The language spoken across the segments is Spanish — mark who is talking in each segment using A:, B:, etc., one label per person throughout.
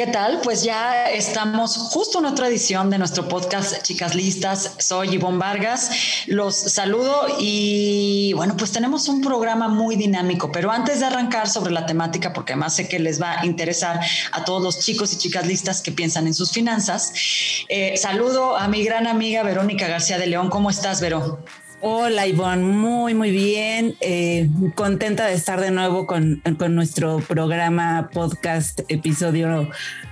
A: ¿Qué tal? Pues ya estamos justo en otra edición de nuestro podcast Chicas Listas. Soy Ivonne Vargas. Los saludo y bueno, pues tenemos un programa muy dinámico, pero antes de arrancar sobre la temática, porque además sé que les va a interesar a todos los chicos y chicas listas que piensan en sus finanzas, eh, saludo a mi gran amiga Verónica García de León. ¿Cómo estás, Vero?
B: Hola Ivonne, muy muy bien, eh, contenta de estar de nuevo con, nuestro programa, podcast, episodio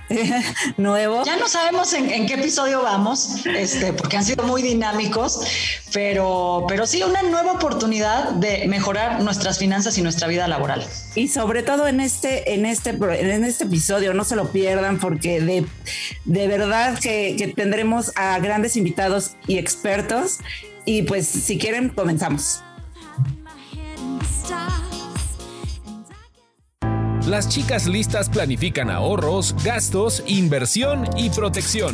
B: nuevo.
A: Ya no sabemos en, qué episodio vamos, este, porque han sido muy dinámicos, pero, pero sí una nueva oportunidad de mejorar nuestras finanzas y nuestra vida laboral.
B: Y sobre todo en este, en este, en este episodio, no se lo pierdan, porque de, de verdad que, que tendremos a grandes invitados y expertos y pues si quieren, comenzamos.
C: Las chicas listas planifican ahorros, gastos, inversión y protección.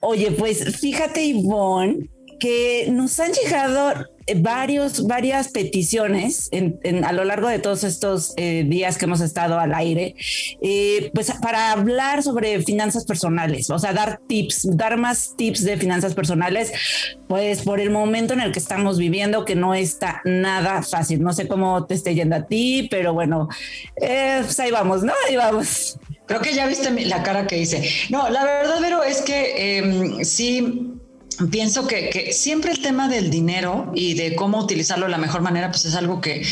B: Oye, pues fíjate, Ivonne, que nos han llegado varios, varias peticiones a lo largo de todos estos eh, días que hemos estado al aire, eh, pues para hablar sobre finanzas personales, o sea, dar tips, dar más tips de finanzas personales, pues por el momento en el que estamos viviendo, que no está nada fácil. No sé cómo te esté yendo a ti, pero bueno, eh, pues ahí vamos, ¿no? Ahí vamos.
A: Creo que ya viste la cara que hice. No, la verdad, Vero, es que em, sí pienso que, siempre el tema del dinero y de cómo utilizarlo de la mejor manera, pues es algo que,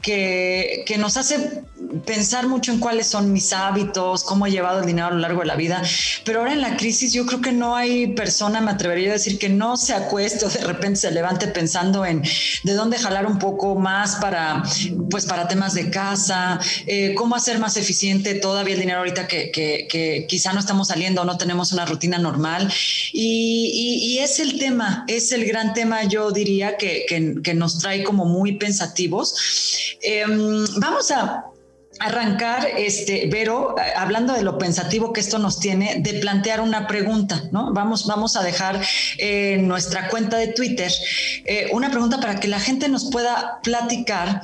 A: que, que, nos hace pensar mucho en cuáles son mis hábitos, cómo he llevado el dinero a lo largo de la vida. Pero ahora en la crisis yo creo que no hay persona, me atrevería a decir, que no se acueste o de repente se levante pensando en de dónde jalar un poco más para, pues para temas de casa, eh, cómo hacer más eficiente todavía el dinero ahorita que, que, quizá no estamos saliendo o no tenemos una rutina normal. Y, y, es el tema, es el gran tema, yo diría, que, que nos trae como muy pensativos. Em, vamos a arrancar, este, Vero, hablando de lo pensativo que esto nos tiene, de plantear una pregunta, ¿no? Vamos, vamos a dejar en nuestra cuenta de Twitter eh, una pregunta para que la gente nos pueda platicar,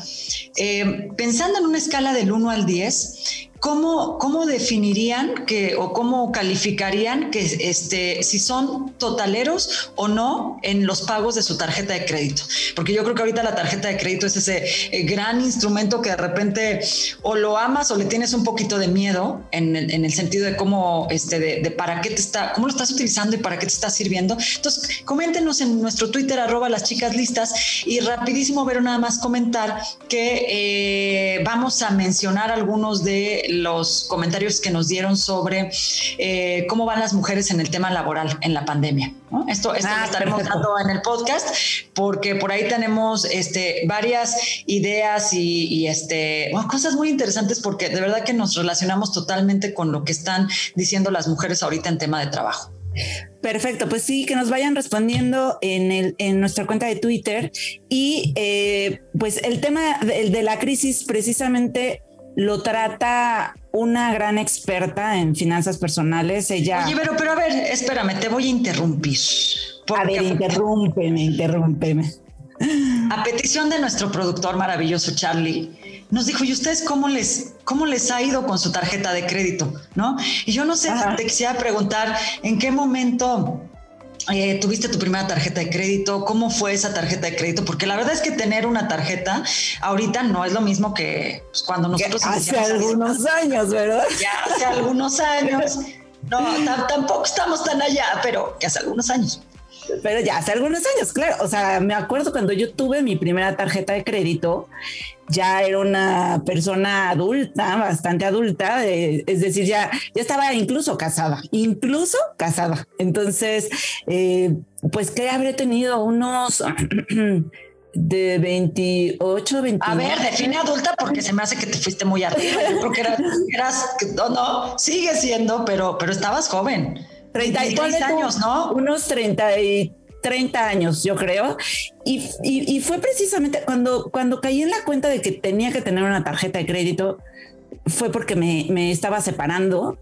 A: eh, pensando en una escala del 1 al 10, ¿Cómo, ¿Cómo, definirían que o cómo calificarían que este, si son totaleros o no en los pagos de su tarjeta de crédito? Porque yo creo que ahorita la tarjeta de crédito es ese eh, gran instrumento que de repente o lo amas o le tienes un poquito de miedo en el, en el sentido de cómo, este, de, para qué te está, cómo lo estás utilizando y para qué te está sirviendo. Entonces, coméntenos en nuestro Twitter, arroba las chicas listas y rapidísimo, ver nada más comentar que eh, vamos a mencionar algunos de los comentarios que nos dieron sobre eh, cómo van las mujeres en el tema laboral en la pandemia. Esto, esto lo ah, estaremos dando en el podcast porque por ahí tenemos este, varias ideas y, este, cosas muy interesantes porque de verdad que nos relacionamos totalmente con lo que están diciendo las mujeres ahorita en tema de trabajo.
B: Perfecto, pues sí, que nos vayan respondiendo en, el, en nuestra cuenta de Twitter y eh, pues el tema de la crisis precisamente lo trata una gran experta en finanzas personales. Ella.
A: Oye, pero, pero a ver, espérame, te voy a interrumpir.
B: A ver, interrúmpeme, interrúmpeme.
A: A petición de nuestro productor maravilloso Charlie, nos dijo, ¿y ustedes cómo les, cómo les ha ido con su tarjeta de crédito? ¿No? Y yo no sé, te quisiera preguntar, ¿en qué momento eh, tuviste tu primera tarjeta de crédito, cómo fue esa tarjeta de crédito, porque la verdad es que tener una tarjeta ahorita no es lo mismo que pues, cuando nosotros...
B: hace algunos años, ¿verdad?
A: Ya hace algunos años. No, tampoco estamos tan allá, pero que hace algunos años.
B: Pero ya hace algunos años, claro. O sea, me acuerdo cuando yo tuve mi primera tarjeta de crédito, ya era una persona adulta, bastante adulta, es decir, ya, ya estaba incluso casada, incluso casada. Entonces, eh, pues que habré tenido unos de 28, 29.
A: A ver, define adulta porque se me hace que te fuiste muy arriba. Yo creo que eras, no, no, sigue siendo, pero, pero estabas joven.
B: 33 años, ¿no? Unos 30 y 30 años, yo creo. Y, y, fue precisamente cuando, cuando caí en la cuenta de que tenía que tener una tarjeta de crédito, fue porque me, me estaba separando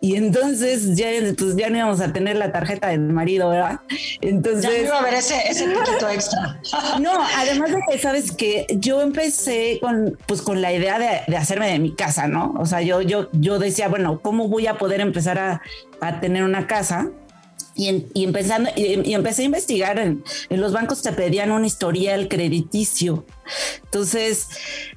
B: y entonces ya, pues ya no íbamos a tener la tarjeta del marido, ¿verdad? Entonces. Ya
A: no iba a haber ese, ese poquito extra.
B: No, además de que sabes que yo empecé con, pues con la idea de, de, hacerme de mi casa, ¿no? O sea, yo, yo, yo decía, bueno, ¿cómo voy a poder empezar a, a tener una casa? Y, y, empezando, y, empecé a investigar en, en, los bancos te pedían un historial crediticio. Entonces,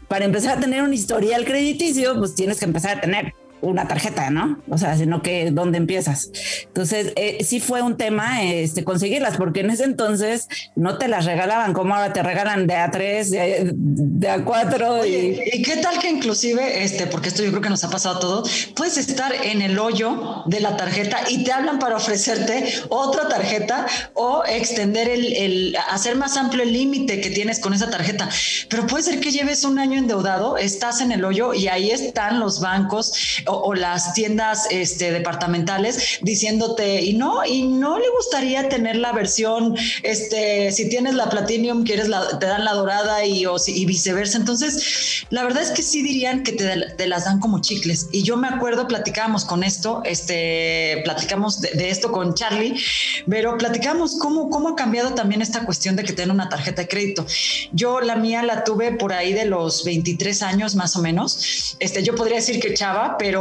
B: para empezar a tener un historial crediticio, pues tienes que empezar a tener una tarjeta, ¿no? O sea, sino que dónde empiezas. Entonces, eh, sí fue un tema este, conseguirlas, porque en ese entonces no te las regalaban como ahora te regalan de a tres, de, a cuatro.
A: y... y... qué tal que inclusive, este, porque esto yo creo que nos ha pasado a todos, puedes estar en el hoyo de la tarjeta y te hablan para ofrecerte otra tarjeta o extender el, el hacer más amplio el límite que tienes con esa tarjeta. Pero puede ser que lleves un año endeudado, estás en el hoyo y ahí están los bancos o, las tiendas este, departamentales diciéndote, y no, y no le gustaría tener la versión, este, si tienes la Platinum, quieres la, te dan la dorada y, o, y viceversa. Entonces, la verdad es que sí dirían que te, las dan como chicles. Y yo me acuerdo, platicábamos con esto, este, platicamos de, esto con Charlie, pero platicamos cómo, cómo ha cambiado también esta cuestión de que tengan una tarjeta de crédito. Yo la mía la tuve por ahí de los 23 años más o menos. Este, yo podría decir que chava, pero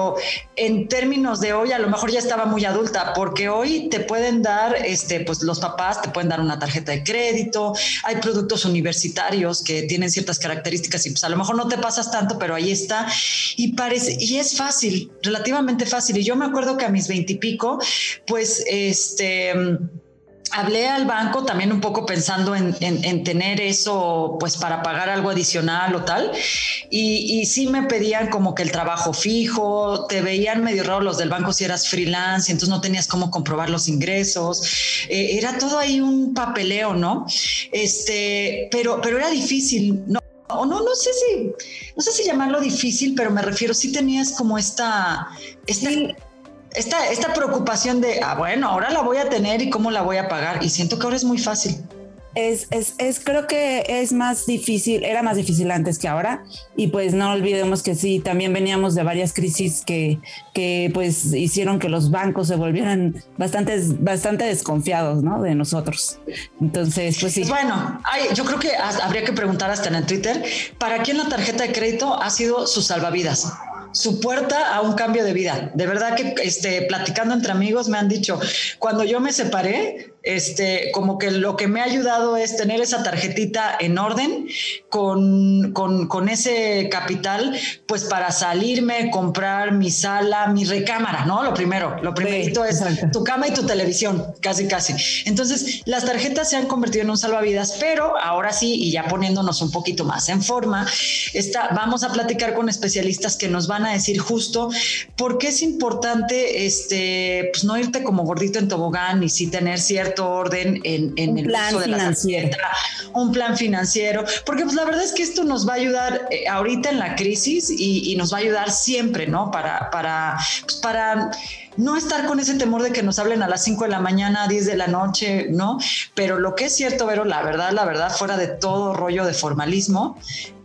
A: en términos de hoy a lo mejor ya estaba muy adulta, porque hoy te pueden dar, este, pues los papás te pueden dar una tarjeta de crédito, hay productos universitarios que tienen ciertas características y pues a lo mejor no te pasas tanto, pero ahí está y parece, y es fácil, relativamente fácil. Y yo me acuerdo que a mis veintipico, pues este hablé al banco también un poco pensando en, tener eso pues para pagar algo adicional o tal y, sí me pedían como que el trabajo fijo te veían medio raro los del banco si eras freelance entonces no tenías cómo comprobar los ingresos eh, era todo ahí un papeleo no este pero pero era difícil no o no, no sé si, no sé si llamarlo difícil, pero me refiero, si tenías como esta, esta esta, esta preocupación de, ah, bueno, ahora la voy a tener y cómo la voy a pagar. Y siento que ahora es muy fácil.
B: Es, es, es, creo que es más difícil, era más difícil antes que ahora. Y pues no olvidemos que sí, también veníamos de varias crisis que, que pues hicieron que los bancos se volvieran bastante, bastante desconfiados, ¿no? De nosotros. Entonces, pues sí.
A: Bueno, yo creo que habría que preguntar hasta en el Twitter, ¿para quién la tarjeta de crédito ha sido su salvavidas? Su puerta a un cambio de vida. De verdad que este, platicando entre amigos me han dicho, cuando yo me separé, este, como que lo que me ha ayudado es tener esa tarjetita en orden con, con, ese capital, pues para salirme, comprar mi sala, mi recámara, ¿no? Lo primero, lo primerito es tu cama y tu televisión, casi, casi. Entonces, las tarjetas se han convertido en un salvavidas, pero ahora sí, y ya poniéndonos un poquito más en forma, está, vamos a platicar con especialistas que nos van a decir justo por qué es importante este, pues no irte como gordito en tobogán y sí tener cierto orden en, en el
B: plan uso de financiero.
A: un plan financiero, porque pues la verdad es que esto nos va a ayudar eh, ahorita en la crisis y, nos va a ayudar siempre, ¿no? Para, para, pues, para no estar con ese temor de que nos hablen a las 5 de la mañana, 10 de la noche, ¿no? Pero lo que es cierto, Vero, la verdad, la verdad, fuera de todo rollo de formalismo,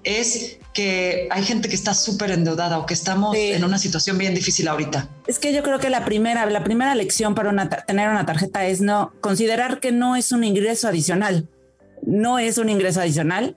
A: es que hay gente que está súper endeudada o que estamos en una situación bien difícil ahorita.
B: Es que yo creo que la primera, la primera lección para tener una tarjeta es no considerar que no es un ingreso adicional. No es un ingreso adicional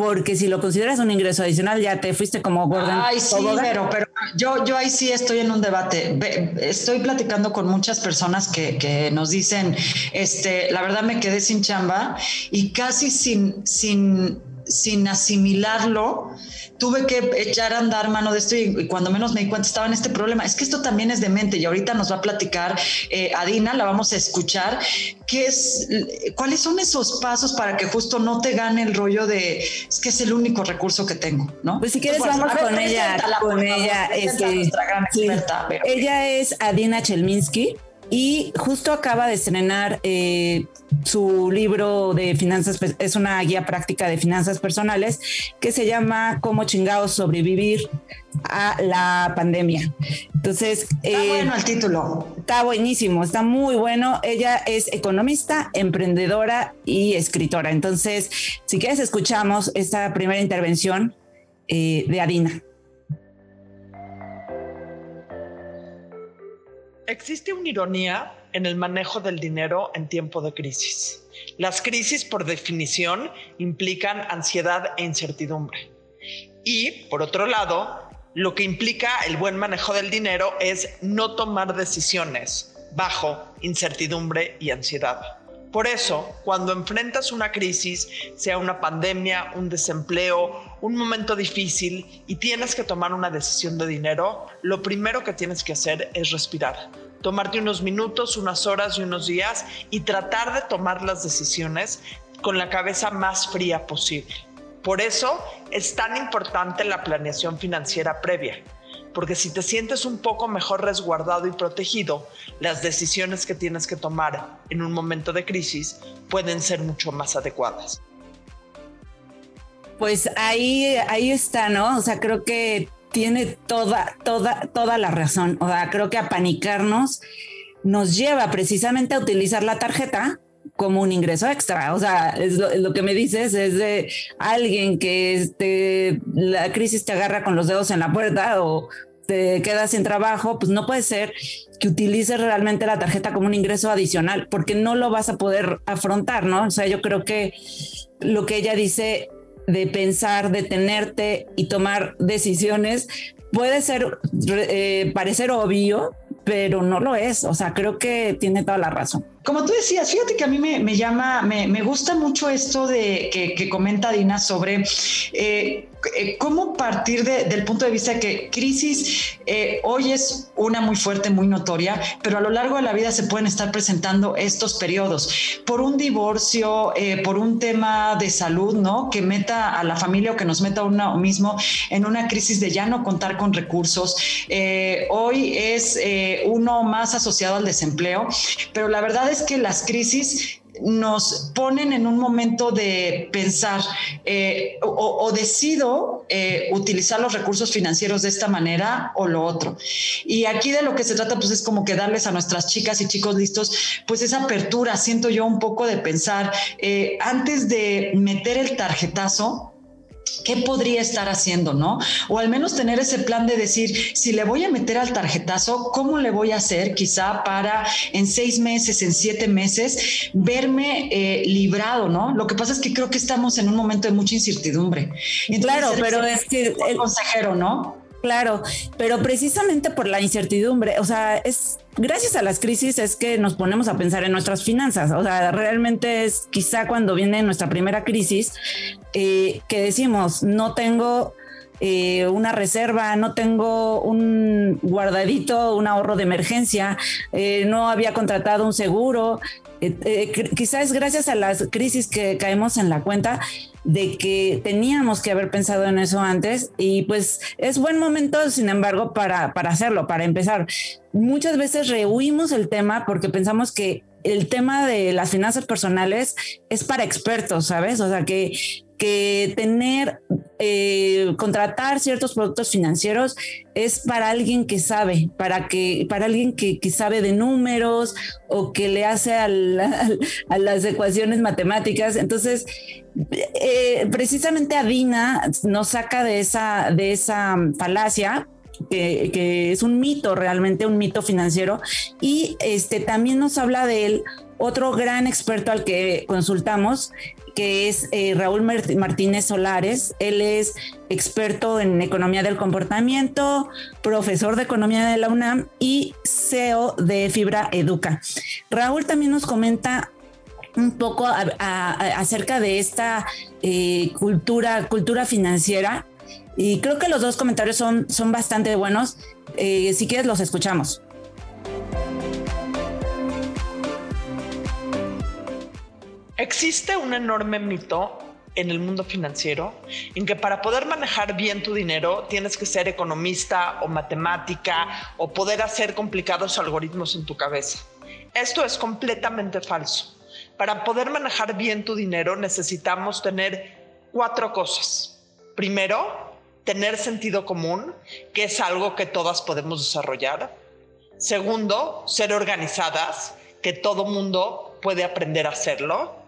B: porque si lo consideras un ingreso adicional ya te fuiste como Gordon.
A: Ay, sí, pero, pero yo, yo ahí sí estoy en un debate. Estoy platicando con muchas personas que, que, nos dicen, este, la verdad me quedé sin chamba y casi sin, sin, sin asimilarlo tuve que echar a andar mano de esto y, cuando menos me di cuenta estaba en este problema. Es que esto también es de mente y ahorita nos va a platicar eh, Adina, la vamos a escuchar, qué es, cuáles son esos pasos para que justo no te gane el rollo de es que es el único recurso que tengo, ¿no?
B: Pues si quieres vamos con ella, con ella, este, ella es Adina Chelminsky y justo acaba de estrenar eh, su libro de finanzas, es una guía práctica de finanzas personales que se llama Cómo chingados sobrevivir a la pandemia. Entonces,
A: está eh, bueno el título.
B: Está buenísimo, está muy bueno. Ella es economista, emprendedora y escritora. Entonces, si quieres, escuchamos esta primera intervención eh, de Adina.
D: Existe una ironía en el manejo del dinero en tiempo de crisis. Las crisis, por definición, implican ansiedad e incertidumbre. Y, por otro lado, lo que implica el buen manejo del dinero es no tomar decisiones bajo incertidumbre y ansiedad. Por eso, cuando enfrentas una crisis, sea una pandemia, un desempleo, un momento difícil y tienes que tomar una decisión de dinero, lo primero que tienes que hacer es respirar. Tomarte unos minutos, unas horas y unos días y tratar de tomar las decisiones con la cabeza más fría posible. Por eso es tan importante la planeación financiera previa, porque si te sientes un poco mejor resguardado y protegido, las decisiones que tienes que tomar en un momento de crisis pueden ser mucho más adecuadas.
B: Pues ahí, ahí está, ¿no? O sea, creo que tiene toda, toda, toda la razón. O sea, creo que apanicarnos nos lleva precisamente a utilizar la tarjeta como un ingreso extra. O sea, es lo, que me dices, es de alguien que este, la crisis te agarra con los dedos en la puerta o te quedas sin trabajo, pues no puede ser que utilices realmente la tarjeta como un ingreso adicional, porque no lo vas a poder afrontar, ¿no? O sea, yo creo que lo que ella dice de pensar, detenerte y tomar decisiones puede ser, eh, parecer obvio, pero no lo es. O sea, creo que tiene toda la razón.
A: Como tú decías, fíjate que a mí me, llama, me, gusta mucho esto de que, comenta Dina sobre eh, cómo partir del punto de vista que crisis eh, hoy es una muy fuerte, muy notoria, pero a lo largo de la vida se pueden estar presentando estos periodos por un divorcio, por un tema de salud, ¿no? Que meta a la familia o que nos meta a uno mismo en una crisis de ya no contar con recursos. hoy es uno más asociado al desempleo, pero la verdad es que las crisis nos ponen en un momento de pensar eh, o, decido eh, utilizar los recursos financieros de esta manera o lo otro. Y aquí de lo que se trata pues es como que darles a nuestras chicas y chicos listos pues esa apertura, siento yo un poco de pensar eh, antes de meter el tarjetazo, ¿Qué podría estar haciendo, no? O al menos tener ese plan de decir, si le voy a meter al tarjetazo, ¿cómo le voy a hacer quizá para en seis meses, en siete meses, verme eh, librado, ¿no? Lo que pasa es que creo que estamos en un momento de mucha incertidumbre.
B: claro, pero es que
A: el consejero, ¿no?
B: Claro, pero precisamente por la incertidumbre, o sea, es gracias a las crisis es que nos ponemos a pensar en nuestras finanzas. O sea, realmente es quizá cuando viene nuestra primera crisis eh, que decimos, no tengo eh, una reserva, no tengo un guardadito, un ahorro de emergencia, eh, no había contratado un seguro. quizás es gracias a las crisis que caemos en la cuenta de que teníamos que haber pensado en eso antes y pues es buen momento, sin embargo, para, para hacerlo, para empezar. Muchas veces rehuimos el tema porque pensamos que el tema de las finanzas personales es para expertos, ¿sabes? O sea, que, que tener, eh, contratar ciertos productos financieros es para alguien que sabe, para, que, para alguien que, sabe de números o que le hace a, las ecuaciones matemáticas. Entonces, eh, precisamente Adina nos saca de esa, de esa falacia que, es un mito, realmente un mito financiero. Y este también nos habla de él otro gran experto al que consultamos, que es eh, Raúl Martínez Solares. Él es experto en economía del comportamiento, profesor de economía de la UNAM y CEO de Fibra Educa. Raúl también nos comenta un poco acerca de esta eh, cultura, cultura financiera Y creo que los dos comentarios son, son bastante buenos. Eh, si quieres, los escuchamos.
D: Existe un enorme mito en el mundo financiero en que para poder manejar bien tu dinero tienes que ser economista o matemática o poder hacer complicados algoritmos en tu cabeza. Esto es completamente falso. Para poder manejar bien tu dinero necesitamos tener cuatro cosas. Primero, tener sentido común, que es algo que todas podemos desarrollar. Segundo, ser organizadas, que todo mundo puede aprender a hacerlo.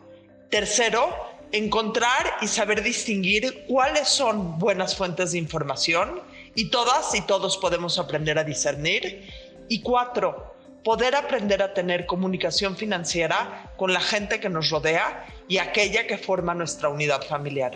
D: Tercero, encontrar y saber distinguir cuáles son buenas fuentes de información y todas y todos podemos aprender a discernir. Y cuatro, poder aprender a tener comunicación financiera con la gente que nos rodea y aquella que forma nuestra unidad familiar.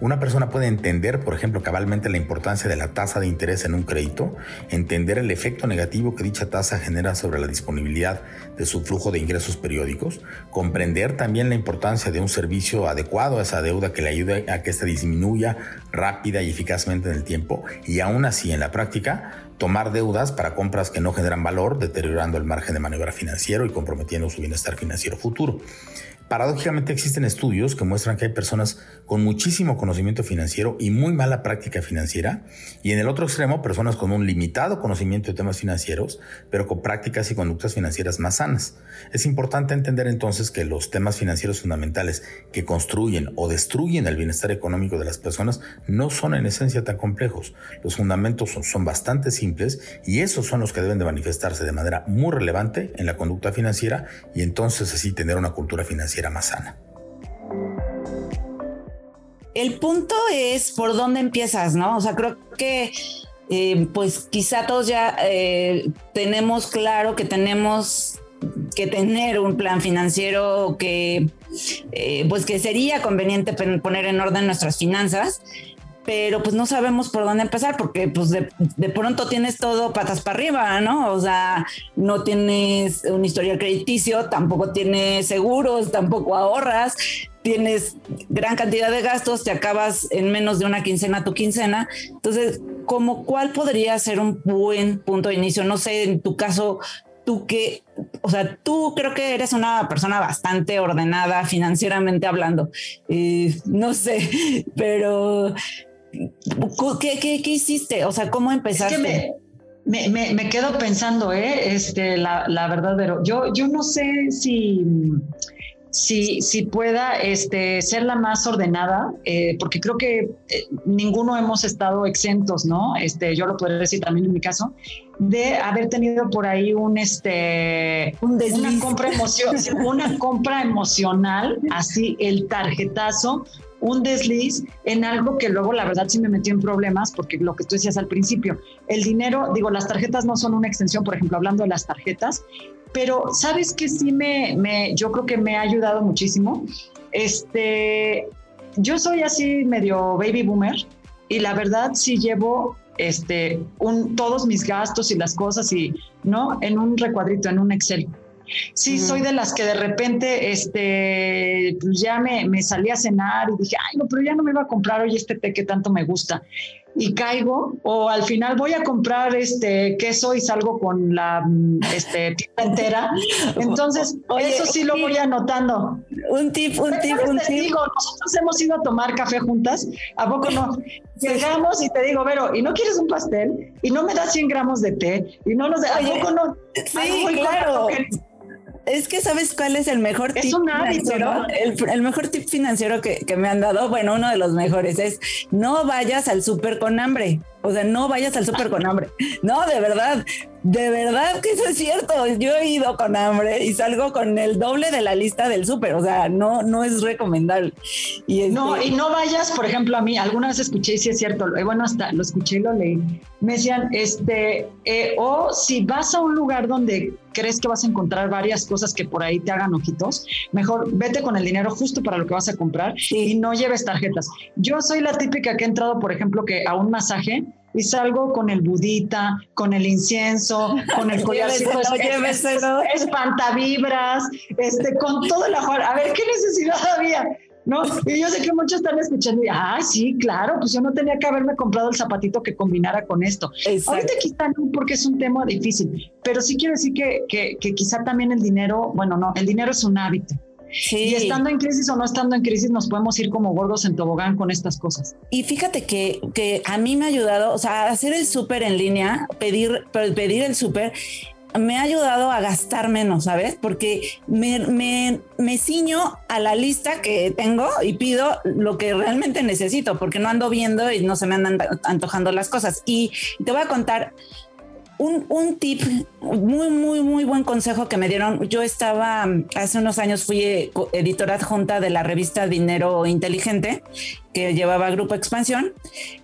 E: Una persona puede entender, por ejemplo, cabalmente la importancia de la tasa de interés en un crédito, entender el efecto negativo que dicha tasa genera sobre la disponibilidad de su flujo de ingresos periódicos, comprender también la importancia de un servicio adecuado a esa deuda que le ayude a que se disminuya rápida y eficazmente en el tiempo y aún así en la práctica tomar deudas para compras que no generan valor, deteriorando el margen de maniobra financiero y comprometiendo su bienestar financiero futuro. Paradójicamente existen estudios que muestran que hay personas con muchísimo conocimiento financiero y muy mala práctica financiera, y en el otro extremo personas con un limitado conocimiento de temas financieros, pero con prácticas y conductas financieras más sanas. Es importante entender entonces que los temas financieros fundamentales que construyen o destruyen el bienestar económico de las personas no son en esencia tan complejos. Los fundamentos son, bastante simples y esos son los que deben de manifestarse de manera muy relevante en la conducta financiera y entonces así tener una cultura financiera más sana.
B: El punto es por dónde empiezas, ¿no? O sea, creo que eh, pues quizá todos ya eh, tenemos claro que tenemos que tener un plan financiero que eh, pues que sería conveniente poner en orden nuestras finanzas pero pues no sabemos por dónde empezar porque pues de, pronto tienes todo patas para arriba, ¿no? O sea, no tienes un historial crediticio, tampoco tienes seguros, tampoco ahorras, tienes gran cantidad de gastos, te acabas en menos de una quincena tu quincena. Entonces, ¿cómo cuál podría ser un buen punto de inicio? No sé, en tu caso, tú que, o sea, tú creo que eres una persona bastante ordenada financieramente hablando. Eh, no sé, pero ¿Qué, qué, hiciste? O sea, ¿cómo empezaste?
A: me, me, me, quedo pensando, ¿eh? Este, la, la verdad, pero yo, yo no sé si si, si pueda este, ser la más ordenada, eh, porque creo que eh, ninguno hemos estado exentos, ¿no? Este, yo lo podría decir también en mi caso, de haber tenido por ahí un, este, una, compra una compra emocional, así el tarjetazo, un desliz en algo que luego la verdad sí me metió en problemas, porque lo que tú decías al principio, el dinero, digo, las tarjetas no son una extensión, por ejemplo, hablando de las tarjetas, pero sabes que sí me, yo creo que me ha ayudado muchísimo. Este, yo soy así medio baby boomer y la verdad sí llevo este, un, todos mis gastos y las cosas y, ¿no? En un recuadrito, en un Excel. Sí, soy de las que de repente, este, pues ya me, me, salí a cenar y dije, ay, no, pero ya no me iba a comprar hoy este té que tanto me gusta y caigo o al final voy a comprar este queso y salgo con la este tienda entera. Entonces, eso sí lo voy anotando.
B: Un tip, un tip, un tip.
A: Digo, nosotros hemos ido a tomar café juntas, ¿a poco no? Llegamos y te digo, Vero, ¿y no quieres un pastel? ¿Y no me das 100 gramos de té? ¿Y no nos... ¿A poco no?
B: Sí, claro. Es que sabes cuál es el mejor
A: tip financiero.
B: El, mejor tip financiero que, que, me han dado, bueno, uno de los mejores es no vayas al súper con hambre. O sea, no vayas al súper con hambre. No, de verdad, de verdad que eso es cierto. Yo he ido con hambre y salgo con el doble de la lista del súper. O sea, no, no es recomendable.
A: Y No, este y no vayas, por ejemplo, a mí, alguna vez escuché y sí es cierto, bueno, hasta lo escuché y lo leí. Me decían, este, eh, o si vas a un lugar donde crees que vas a encontrar varias cosas que por ahí te hagan ojitos, mejor vete con el dinero justo para lo que vas a comprar y no lleves tarjetas. Yo soy la típica que he entrado, por ejemplo, que a un masaje y salgo con el budita, con el incienso, con el collarcito espantavibras, este, con todo el ajuar. A ver, ¿qué necesidad había? ¿no? Y yo sé que muchos están escuchando y, ah, sí, claro, pues yo no tenía que haberme comprado el zapatito que combinara con esto. Ahorita quizá no, porque es un tema difícil, pero sí quiero decir que, que, que quizá también el dinero, bueno, no, el dinero es un hábito. Y estando en crisis o no estando en crisis, nos podemos ir como gordos en tobogán con estas cosas.
B: Y fíjate que, que a mí me ha ayudado, o sea, hacer el súper en línea, pedir, pedir el súper, me ha ayudado a gastar menos, ¿sabes? Porque me, me, me, ciño a la lista que tengo y pido lo que realmente necesito, porque no ando viendo y no se me andan antojando las cosas. Y te voy a contar un, tip, muy, muy, muy buen consejo que me dieron. Yo estaba, hace unos años fui eh, editora adjunta de la revista Dinero Inteligente, que llevaba Grupo Expansión.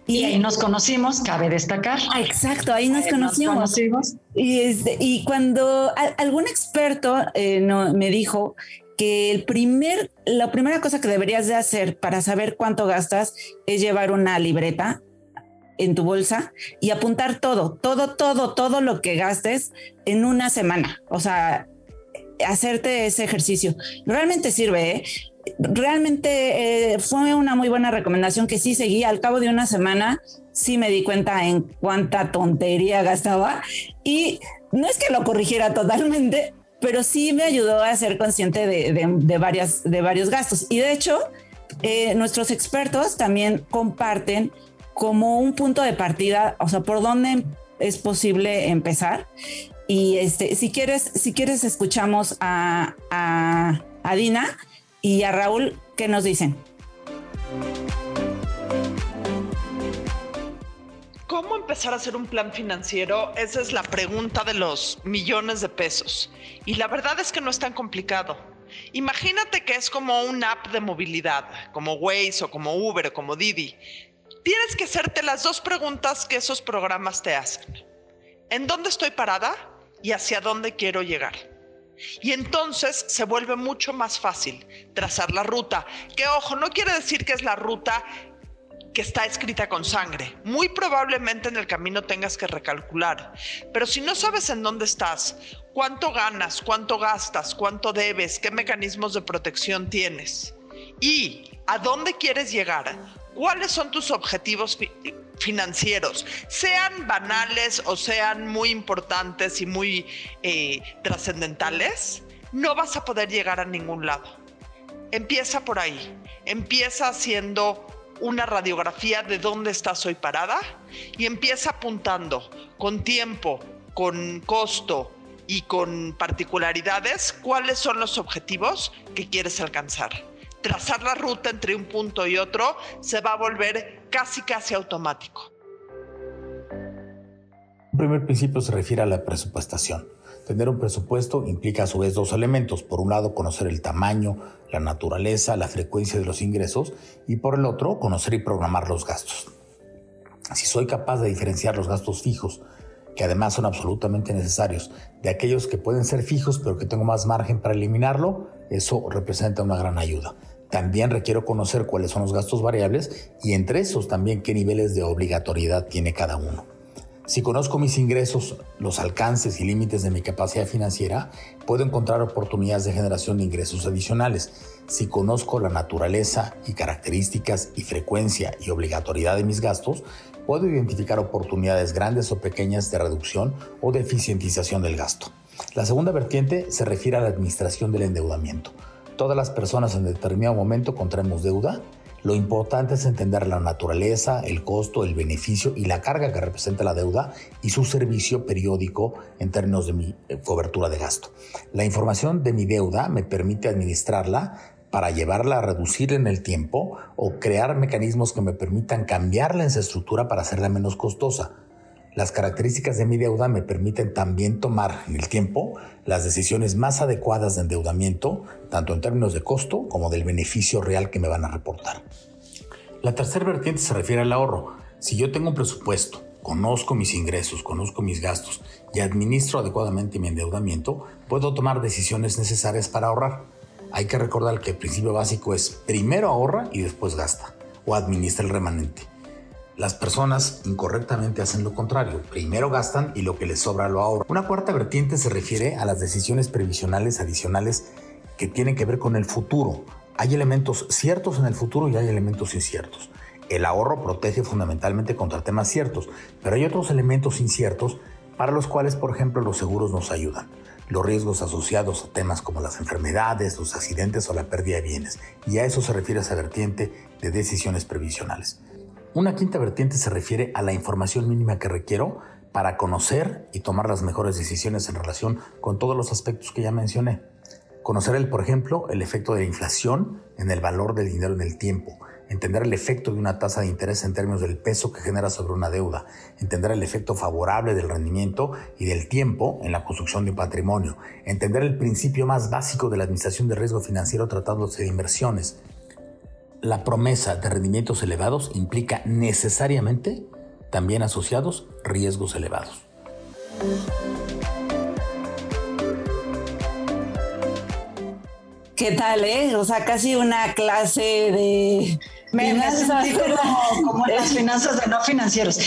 A: Y, ahí nos conocimos, cabe destacar.
B: Ah, exacto, ahí nos, conocimos. Y, este, y cuando algún experto eh, no, me dijo que el primer, la primera cosa que deberías de hacer para saber cuánto gastas es llevar una libreta en tu bolsa y apuntar todo, todo, todo, todo lo que gastes en una semana. O sea, hacerte ese ejercicio. Realmente sirve, ¿eh? Realmente eh, fue una muy buena recomendación que sí seguí. Al cabo de una semana sí me di cuenta en cuánta tontería gastaba y no es que lo corrigiera totalmente, pero sí me ayudó a ser consciente de, varias, de varios gastos. Y de hecho, eh, nuestros expertos también comparten como un punto de partida, o sea, por dónde es posible empezar. Y este, si quieres, si quieres, escuchamos a, a, Dina y a Raúl, ¿qué nos dicen?
D: ¿Cómo empezar a hacer un plan financiero? Esa es la pregunta de los millones de pesos. Y la verdad es que no es tan complicado. Imagínate que es como una app de movilidad, como Waze o como Uber o como Didi tienes que hacerte las dos preguntas que esos programas te hacen. ¿En dónde estoy parada y hacia dónde quiero llegar? Y entonces se vuelve mucho más fácil trazar la ruta, que ojo, no quiere decir que es la ruta que está escrita con sangre. Muy probablemente en el camino tengas que recalcular. Pero si no sabes en dónde estás, cuánto ganas, cuánto gastas, cuánto debes, qué mecanismos de protección tienes y a dónde quieres llegar, cuáles son tus objetivos financieros, sean banales o sean muy importantes y muy eh, trascendentales, no vas a poder llegar a ningún lado. Empieza por ahí, empieza haciendo una radiografía de dónde estás hoy parada y empieza apuntando con tiempo, con costo y con particularidades cuáles son los objetivos que quieres alcanzar trazar la ruta entre un punto y otro se va a volver casi casi automático.
E: Un primer principio se refiere a la presupuestación. Tener un presupuesto implica a su vez dos elementos. Por un lado, conocer el tamaño, la naturaleza, la frecuencia de los ingresos y por el otro, conocer y programar los gastos. Si soy capaz de diferenciar los gastos fijos, que además son absolutamente necesarios, de aquellos que pueden ser fijos pero que tengo más margen para eliminarlo, eso representa una gran ayuda. También requiero conocer cuáles son los gastos variables y entre esos también qué niveles de obligatoriedad tiene cada uno. Si conozco mis ingresos, los alcances y límites de mi capacidad financiera, puedo encontrar oportunidades de generación de ingresos adicionales. Si conozco la naturaleza y características y frecuencia y obligatoriedad de mis gastos, puedo identificar oportunidades grandes o pequeñas de reducción o de eficientización del gasto. La segunda vertiente se refiere a la administración del endeudamiento. Todas las personas en determinado momento contraemos deuda. Lo importante es entender la naturaleza, el costo, el beneficio y la carga que representa la deuda y su servicio periódico en términos de mi eh, cobertura de gasto. La información de mi deuda me permite administrarla para llevarla a reducir en el tiempo o crear mecanismos que me permitan cambiarla en su estructura para hacerla menos costosa. Las características de mi deuda me permiten también tomar en el tiempo las decisiones más adecuadas de endeudamiento, tanto en términos de costo como del beneficio real que me van a reportar. La tercera vertiente se refiere al ahorro. Si yo tengo un presupuesto, conozco mis ingresos, conozco mis gastos y administro adecuadamente mi endeudamiento, puedo tomar decisiones necesarias para ahorrar. Hay que recordar que el principio básico es primero ahorra y después gasta o administra el remanente. Las personas incorrectamente hacen lo contrario. Primero gastan y lo que les sobra lo ahorran. Una cuarta vertiente se refiere a las decisiones previsionales adicionales que tienen que ver con el futuro. Hay elementos ciertos en el futuro y hay elementos inciertos. El ahorro protege fundamentalmente contra temas ciertos, pero hay otros elementos inciertos para los cuales, por ejemplo, los seguros nos ayudan. Los riesgos asociados a temas como las enfermedades, los accidentes o la pérdida de bienes. Y a eso se refiere esa vertiente de decisiones previsionales. Una quinta vertiente se refiere a la información mínima que requiero para conocer y tomar las mejores decisiones en relación con todos los aspectos que ya mencioné. Conocer, el, por ejemplo, el efecto de la inflación en el valor del dinero en el tiempo, entender el efecto de una tasa de interés en términos del peso que genera sobre una deuda, entender el efecto favorable del rendimiento y del tiempo en la construcción de un patrimonio, entender el principio más básico de la administración de riesgo financiero tratándose de inversiones. La promesa de rendimientos elevados implica necesariamente también asociados riesgos elevados.
B: ¿Qué tal, eh? O sea, casi una clase de...
A: Me, sentí como, las finanzas de no financieros.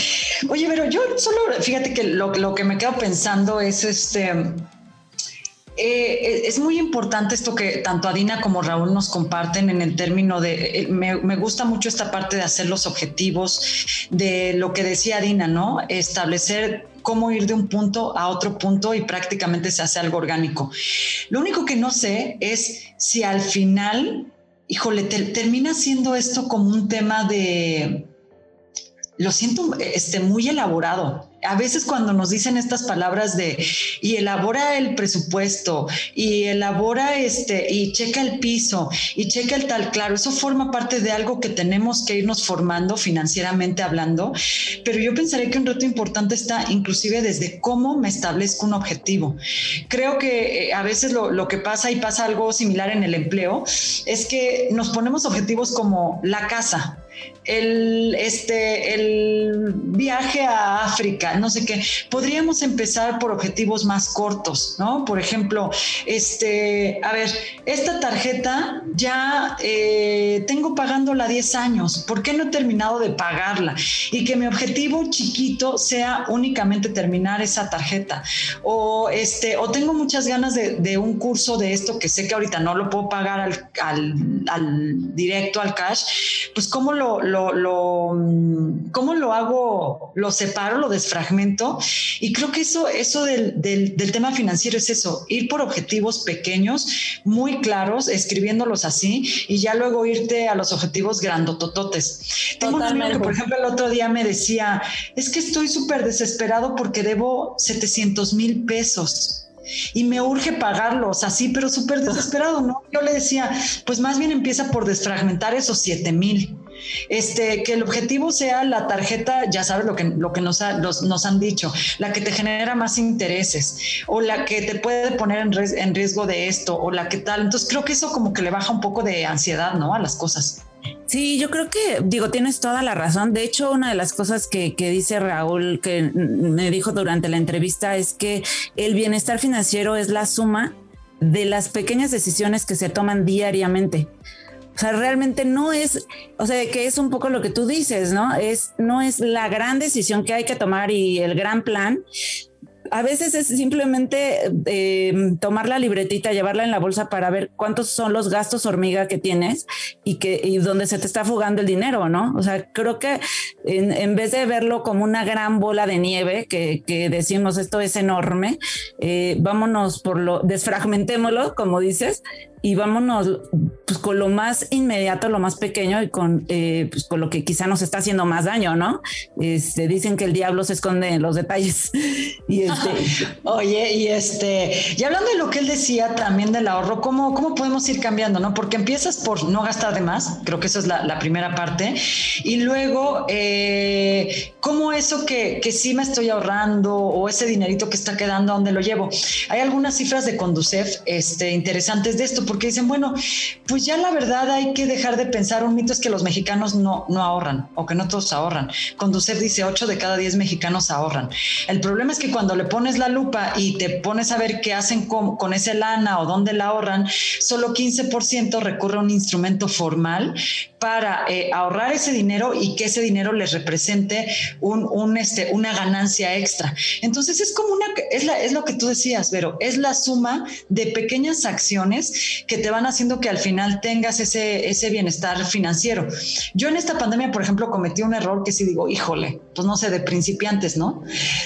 A: Oye, pero yo solo, fíjate que lo, lo que me quedo pensando es este eh, es muy importante esto que tanto Adina como Raúl nos comparten en el término de, eh, me, gusta mucho esta parte de hacer los objetivos, de lo que decía Adina, ¿no? Establecer cómo ir de un punto a otro punto y prácticamente se hace algo orgánico. Lo único que no sé es si al final, híjole, termina siendo esto como un tema de, lo siento, este, muy elaborado a veces cuando nos dicen estas palabras de y elabora el presupuesto y elabora este y checa el piso y checa el tal, claro, eso forma parte de algo que tenemos que irnos formando financieramente hablando, pero yo pensaría que un reto importante está inclusive desde cómo me establezco un objetivo. Creo que eh, a veces lo, lo que pasa y pasa algo similar en el empleo es que nos ponemos objetivos como la casa, el, este, el viaje a África, no sé qué. Podríamos empezar por objetivos más cortos, ¿no? Por ejemplo, este, a ver, esta tarjeta ya eh, tengo pagándola 10 años, ¿por qué no he terminado de pagarla? Y que mi objetivo chiquito sea únicamente terminar esa tarjeta. O, este, o tengo muchas ganas de, un curso de esto que sé que ahorita no lo puedo pagar al, al directo, al cash, pues cómo lo lo, mm, cómo lo hago, lo separo, lo desfragmento. Y creo que eso, eso del, del, tema financiero es eso, ir por objetivos pequeños, muy claros, escribiéndolos así, y ya luego irte a los objetivos grandotototes. Tengo un amigo que, por ejemplo, el otro día me decía, es que estoy súper desesperado porque debo 700 mil pesos y me urge pagarlos así, pero súper desesperado, ¿no? Yo le decía, pues más bien empieza por desfragmentar esos 7 mil este, que el objetivo sea la tarjeta, ya sabes lo que, lo que nos, nos han dicho, la que te genera más intereses o la que te puede poner en, riesgo de esto o la que tal. Entonces creo que eso como que le baja un poco de ansiedad, ¿no? A las cosas.
B: Sí, yo creo que, digo, tienes toda la razón. De hecho, una de las cosas que, dice Raúl, que me dijo durante la entrevista, es que el bienestar financiero es la suma de las pequeñas decisiones que se toman diariamente. O sea, realmente no es, o sea, que es un poco lo que tú dices, ¿no? Es, no es la gran decisión que hay que tomar y el gran plan, a veces es simplemente eh, tomar la libretita, llevarla en la bolsa para ver cuántos son los gastos hormiga que tienes y que y donde se te está fugando el dinero, ¿no? O sea, creo que en, vez de verlo como una gran bola de nieve que, decimos esto es enorme, eh, vámonos por lo, desfragmentémoslo, como dices, y vámonos pues, con lo más inmediato, lo más pequeño y con, eh, pues, con lo que quizá nos está haciendo más daño, ¿no? Este, dicen que el diablo se esconde en los detalles. y este...
A: Oye, y este, y hablando de lo que él decía también del ahorro, ¿cómo, cómo podemos ir cambiando, no? Porque empiezas por no gastar de más, creo que esa es la, primera parte, y luego, eh, ¿cómo eso que, que sí me estoy ahorrando o ese dinerito que está quedando, ¿a dónde lo llevo? Hay algunas cifras de Conducef este, interesantes de esto porque dicen, bueno, pues ya la verdad hay que dejar de pensar, un mito es que los mexicanos no, no ahorran o que no todos ahorran. Conducef dice 8 de cada 10 mexicanos ahorran. El problema es que cuando le pones la lupa y te pones a ver qué hacen con, con ese lana o dónde la ahorran, solo 15% recurre a un instrumento formal para eh, ahorrar ese dinero y que ese dinero les represente un, este, una ganancia extra. Entonces es como una, es, la, es lo que tú decías, pero es la suma de pequeñas acciones que te van haciendo que al final tengas ese, ese bienestar financiero. Yo en esta pandemia, por ejemplo, cometí un error que sí digo, híjole, pues no sé, de principiantes, ¿no?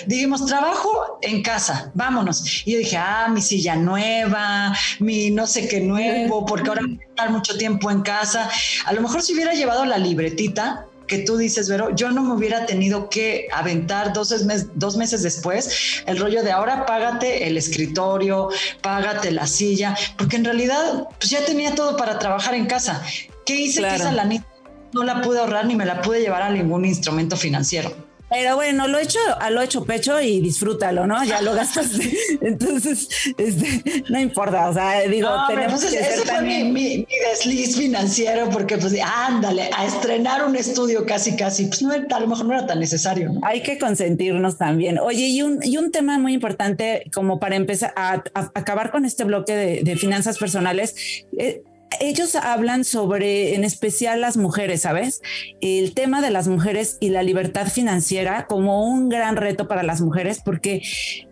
A: Dijimos, trabajo en casa, vámonos. Y yo dije, ah, mi silla nueva, mi no sé qué nuevo, porque ahora voy a estar mucho tiempo en casa. A lo mejor si hubiera llevado la libretita, que tú dices, Vero, yo no me hubiera tenido que aventar dos, dos meses después el rollo de ahora págate el escritorio, págate la silla, porque en realidad pues ya tenía todo para trabajar en casa. ¿Qué hice que esa lanita no la pude ahorrar ni me la pude llevar a ningún instrumento financiero?
B: Pero bueno, lo hecho a lo hecho pecho y disfrútalo, ¿no? Ya lo gastaste. Entonces, este, no importa. O sea, digo, tenemos
A: pues, que ese fue mi, desliz financiero, porque pues ándale, a estrenar un estudio casi, casi, pues no, a lo mejor no era tan necesario. ¿no?
B: Hay que consentirnos también. Oye, y un, y un tema muy importante, como para empezar a, acabar con este bloque de, de finanzas personales. Eh, ellos hablan sobre, en especial las mujeres, ¿sabes? El tema de las mujeres y la libertad financiera como un gran reto para las mujeres, porque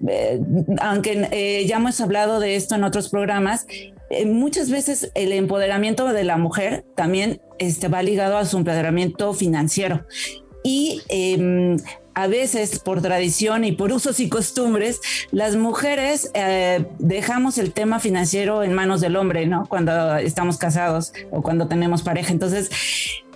B: eh, aunque eh, ya hemos hablado de esto en otros programas, eh, muchas veces el empoderamiento de la mujer también este, va ligado a su empoderamiento financiero. Y em, a veces por tradición y por usos y costumbres, las mujeres eh, dejamos el tema financiero en manos del hombre, ¿no? Cuando estamos casados o cuando tenemos pareja. Entonces,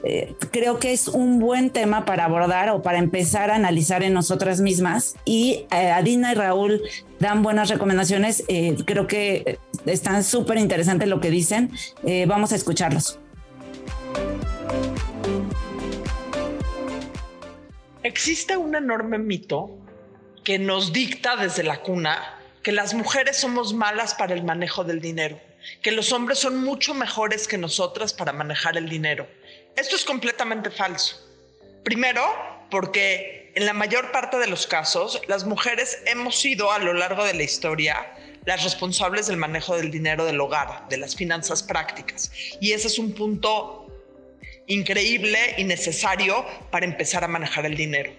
B: eh, creo que es un buen tema para abordar o para empezar a analizar en nosotras mismas. Y eh, Adina y Raúl dan buenas recomendaciones. creo que están súper interesantes lo que dicen. vamos a escucharlos.
D: Existe un enorme mito que nos dicta desde la cuna que las mujeres somos malas para el manejo del dinero, que los hombres son mucho mejores que nosotras para manejar el dinero. Esto es completamente falso. Primero, porque en la mayor parte de los casos, las mujeres hemos sido a lo largo de la historia las responsables del manejo del dinero del hogar, de las finanzas prácticas. Y ese es un punto increíble y necesario para empezar a manejar el dinero.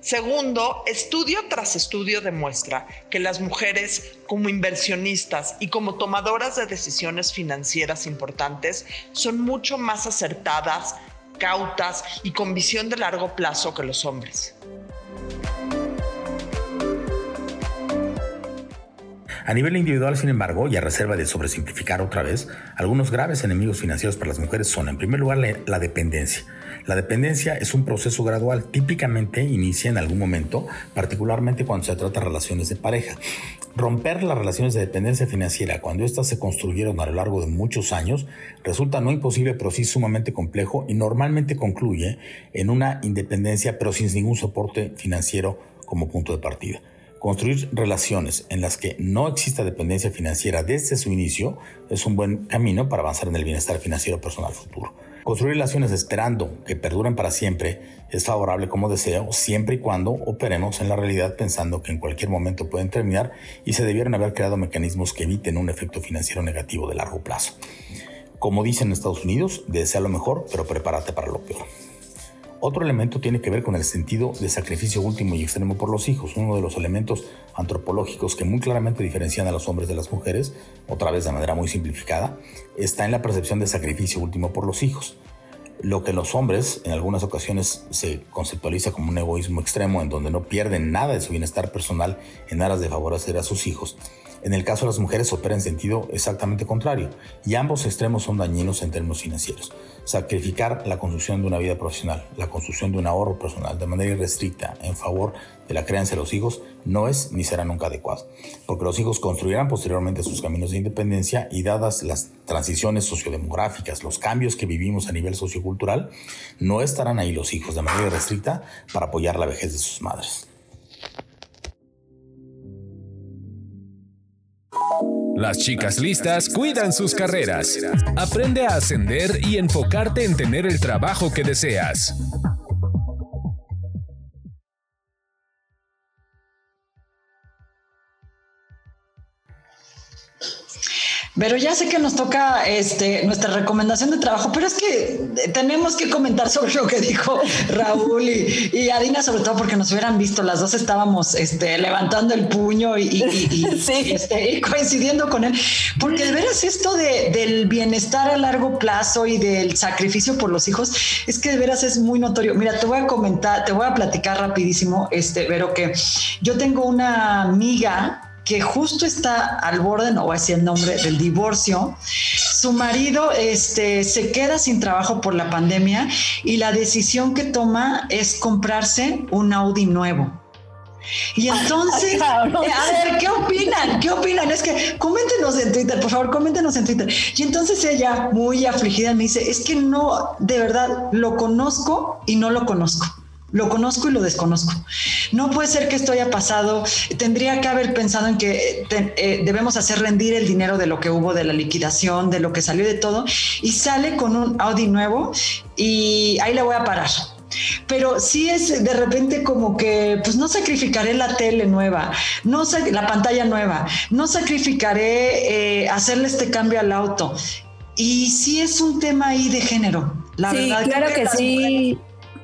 D: Segundo, estudio tras estudio demuestra que las mujeres como inversionistas y como tomadoras de decisiones financieras importantes son mucho más acertadas, cautas y con visión de largo plazo que los hombres.
E: A nivel individual, sin embargo, y a reserva de sobresimplificar otra vez, algunos graves enemigos financieros para las mujeres son, en primer lugar, la dependencia. La dependencia es un proceso gradual, típicamente inicia en algún momento, particularmente cuando se trata de relaciones de pareja. Romper las relaciones de dependencia financiera cuando éstas se construyeron a lo largo de muchos años resulta no imposible, pero sí sumamente complejo y normalmente concluye en una independencia, pero sin ningún soporte financiero como punto de partida. Construir relaciones en las que no exista dependencia financiera desde su inicio es un buen camino para avanzar en el bienestar financiero personal futuro. Construir relaciones esperando que perduren para siempre es favorable como deseo siempre y cuando operemos en la realidad pensando que en cualquier momento pueden terminar y se debieron haber creado mecanismos que eviten un efecto financiero negativo de largo plazo. Como dicen en Estados Unidos, desea lo mejor, pero prepárate para lo peor. Otro elemento tiene que ver con el sentido de sacrificio último y extremo por los hijos, uno de los elementos antropológicos que muy claramente diferencian a los hombres de las mujeres, otra vez de manera muy simplificada, está en la percepción de sacrificio último por los hijos. Lo que los hombres en algunas ocasiones se conceptualiza como un egoísmo extremo en donde no pierden nada de su bienestar personal en aras de favorecer a sus hijos, en el caso de las mujeres opera en sentido exactamente contrario y ambos extremos son dañinos en términos financieros. Sacrificar la construcción de una vida profesional, la construcción de un ahorro personal de manera irrestricta en favor de la crianza de los hijos no es ni será nunca adecuado, porque los hijos construirán posteriormente sus caminos de independencia y dadas las transiciones sociodemográficas, los cambios que vivimos a nivel sociocultural, no estarán ahí los hijos de manera irrestricta para apoyar la vejez de sus madres.
C: Las chicas listas cuidan sus carreras. Aprende a ascender y enfocarte en tener el trabajo que deseas.
A: Pero ya sé que nos toca este, nuestra recomendación de trabajo, pero es que tenemos que comentar sobre lo que dijo Raúl y, y Adina, sobre todo porque nos hubieran visto, las dos estábamos este, levantando el puño y, este, coincidiendo con él, porque de veras esto de, del bienestar a largo plazo y del sacrificio por los hijos, es que de veras es muy notorio. Mira, te voy a comentar, te voy a platicar rapidísimo, este, pero que yo tengo una amiga que justo está al borde, no voy a decir el nombre, del divorcio. Su marido este, se queda sin trabajo por la pandemia y la decisión que toma es comprarse un Audi nuevo. Y entonces, eh, a ver, ¿qué opinan? ¿Qué opinan? Es que coméntenos en Twitter, por favor, coméntenos en Twitter. Y entonces ella, muy afligida, me dice, es que no, de verdad, lo conozco y no lo conozco. Lo conozco y lo desconozco. No puede ser que esto haya pasado. Tendría que haber pensado en que eh, debemos hacer rendir el dinero de lo que hubo de la liquidación, de lo que salió de todo, y sale con un Audi nuevo y ahí le voy a parar. Pero sí es de repente como que, pues no sacrificaré la tele nueva, no la pantalla nueva, no sacrificaré eh, hacerle este cambio al auto. Y sí es un tema ahí de género. La
B: sí,
A: verdad,
B: claro que, sí.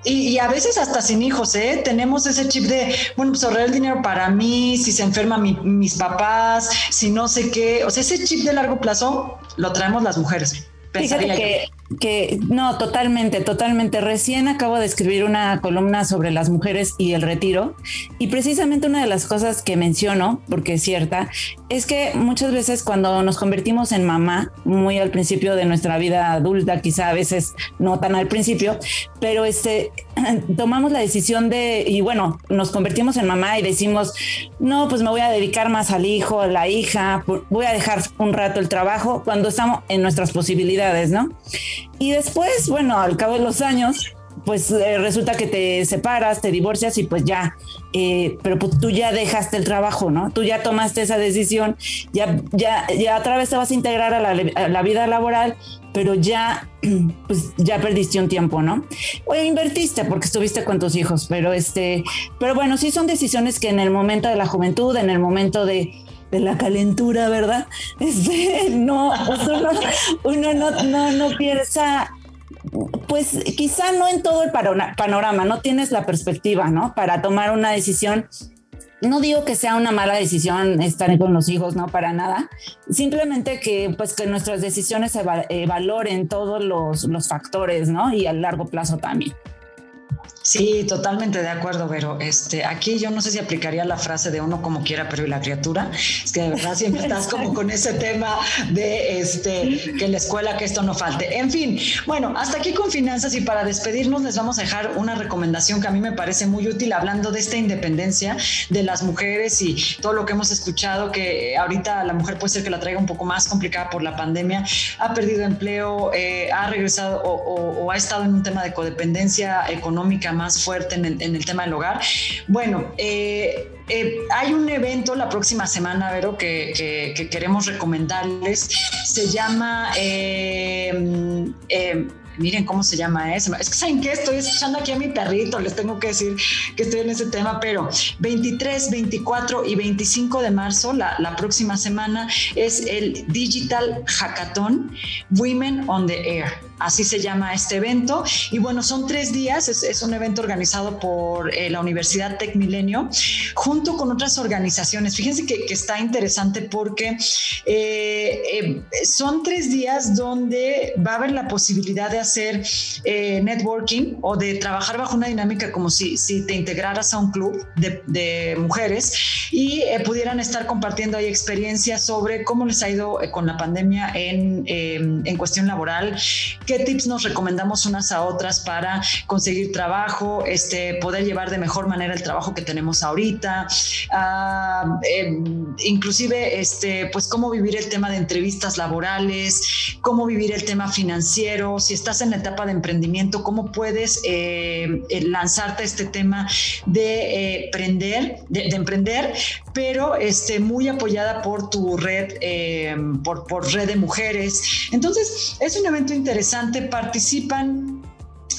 A: Y, a veces hasta sin hijos, ¿eh? Tenemos ese chip de, bueno, pues ahorrar el dinero para mí, si se enferma mis papás, si no sé qué. O sea, ese chip de largo plazo lo traemos las mujeres.
B: Fíjate que, que, no, totalmente, totalmente. Recién acabo de escribir una columna sobre las mujeres y el retiro y precisamente una de las cosas que menciono, porque es cierta, es que muchas veces cuando nos convertimos en mamá, muy al principio de nuestra vida adulta, quizá a veces no tan al principio, pero este, tomamos la decisión de, y bueno, nos convertimos en mamá y decimos, no, pues me voy a dedicar más al hijo, a la hija, voy a dejar un rato el trabajo cuando estamos en nuestras posibilidades ¿no? Y después, bueno, al cabo de los años, pues eh, resulta que te separas, te divorcias y pues ya, eh, pero pues tú ya dejaste el trabajo, ¿no? Tú ya tomaste esa decisión, ya, ya, ya otra vez te vas a integrar a la, vida laboral, pero ya, pues ya perdiste un tiempo, ¿no? O invertiste porque estuviste con tus hijos, pero este, pero bueno, sí son decisiones que en el momento de la juventud, en el momento de, de la calentura, ¿verdad? Este, no, pues uno, no, no, no piensa, pues quizá no en todo el panorama, no tienes la perspectiva, ¿no? Para tomar una decisión. No digo que sea una mala decisión estar con los hijos, no para nada. Simplemente que pues que nuestras decisiones se eh, valoren todos los, los factores, ¿no? Y a largo plazo también.
A: Sí, totalmente de acuerdo, pero este, aquí yo no sé si aplicaría la frase de uno como quiera, pero y la criatura. Es que de verdad siempre estás como con ese tema de este, que la escuela que esto no falte. En fin, bueno, hasta aquí con finanzas y para despedirnos les vamos a dejar una recomendación que a mí me parece muy útil hablando de esta independencia de las mujeres y todo lo que hemos escuchado, que ahorita la mujer puede ser que la traiga un poco más complicada por la pandemia, ha perdido empleo, eh, ha regresado o, o ha estado en un tema de codependencia económica más fuerte en el, tema del hogar. Bueno, eh, eh, hay un evento la próxima semana, Vero, que, queremos recomendarles. Se llama... Eh, miren cómo se llama eso. Es que saben que estoy escuchando aquí a mi perrito, les tengo que decir que estoy en ese tema, pero 23, 24 y 25 de marzo, la, la próxima semana, es el Digital Hackathon Women on the Air así se llama este evento. Y bueno, son tres días, es, un evento organizado por eh, la Universidad Tech Milenio, junto con otras organizaciones. Fíjense que, está interesante porque eh, eh, son tres días donde va a haber la posibilidad de hacer networking o de trabajar bajo una dinámica como si, si te integraras a un club de, mujeres y pudieran estar compartiendo ahí experiencias sobre cómo les ha ido con la pandemia en, en cuestión laboral, qué tips nos recomendamos unas a otras para conseguir trabajo, este, poder llevar de mejor manera el trabajo que tenemos ahorita, ah, em, inclusive este, pues cómo vivir el tema de entrevistas laborales, cómo vivir el tema financiero, si estás en la etapa de emprendimiento, cómo puedes eh, eh, lanzarte este tema de eh, de, emprender, pero este, muy apoyada por tu red, por, por red de mujeres. Entonces, es un evento interesante participan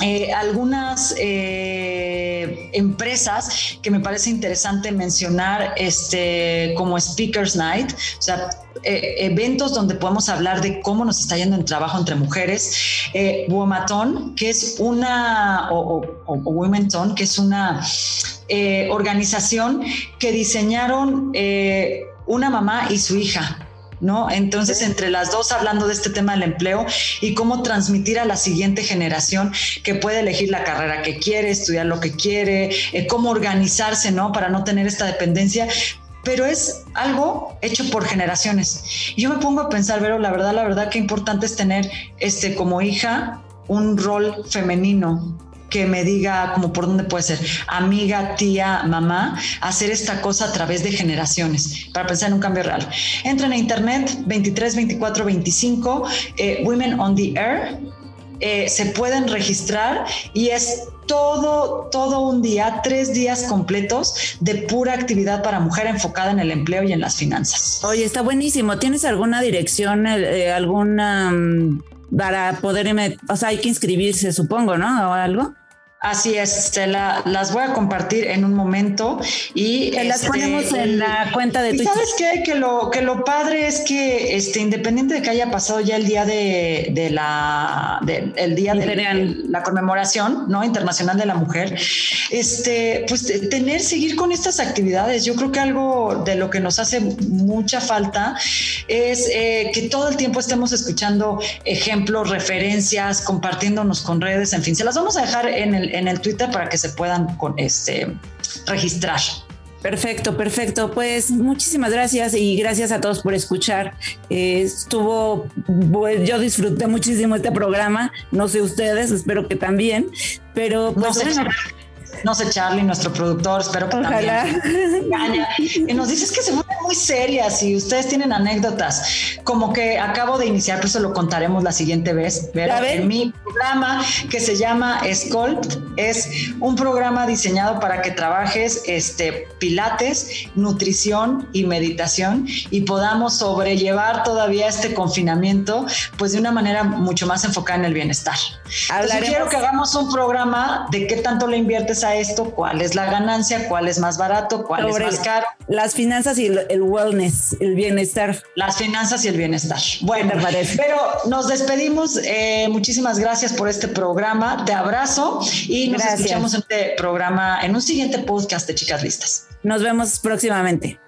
A: eh, algunas eh, empresas que me parece interesante mencionar este, como Speakers Night, o sea, eh, eventos donde podemos hablar de cómo nos está yendo en trabajo entre mujeres. Eh, que es una, o, o, que es una organización que diseñaron una mamá y su hija ¿no? Entonces, entre las dos hablando de este tema del empleo y cómo transmitir a la siguiente generación que puede elegir la carrera que quiere, estudiar lo que quiere, eh, cómo organizarse, ¿no? Para no tener esta dependencia, pero es algo hecho por generaciones. Yo me pongo a pensar, Vero, la verdad, la verdad, qué importante es tener este como hija un rol femenino que me diga como por dónde puede ser, amiga, tía, mamá, hacer esta cosa a través de generaciones para pensar en un cambio real. Entren a internet 23 24 25 Women on the Air. Eh, se pueden registrar y es todo, todo un día, tres días completos de pura actividad para mujer enfocada en el empleo y en las finanzas.
B: Oye, está buenísimo. ¿Tienes alguna dirección, eh, eh, alguna mm, para poder? O sea, hay que inscribirse, supongo, ¿no? O algo.
A: Así es, se las voy a compartir en un momento y
B: las este, ponemos en la cuenta de Twitter.
A: ¿Sabes qué? Que lo que lo padre es que este independiente de que haya pasado ya el día de, la el día de la conmemoración, ¿no? internacional de la mujer, este pues tener seguir con estas actividades. Yo creo que algo de lo que nos hace mucha falta es eh, que todo el tiempo estemos escuchando ejemplos, referencias, compartiéndonos con redes, en fin, se las vamos a dejar en el en el Twitter para que se puedan con, este, registrar.
B: Perfecto, perfecto. Pues muchísimas gracias y gracias a todos por escuchar. Eh, estuvo, pues, yo disfruté muchísimo este programa. No sé ustedes, espero que también. Pero pues
A: no sé, Charlie, nuestro productor, espero que también. Y nos dices que se vuelven muy serias y ustedes tienen anécdotas. Como que acabo de iniciar, pues eso lo contaremos la siguiente vez. Pero en mi programa que se llama Sculpt es un programa diseñado para que trabajes este, pilates, nutrición y meditación y podamos sobrellevar todavía este confinamiento pues de una manera mucho más enfocada en el bienestar. Entonces, quiero que hagamos un programa de qué tanto le inviertes a esto, cuál es la ganancia, cuál es más barato, cuál es más caro.
B: Las finanzas y el wellness, el bienestar.
A: Las finanzas y el bienestar. Bueno, pero nos despedimos. Eh, muchísimas gracias por este programa. Te abrazo y nos escuchamos en este programa, en un siguiente podcast de Chicas Listas.
B: Nos vemos próximamente.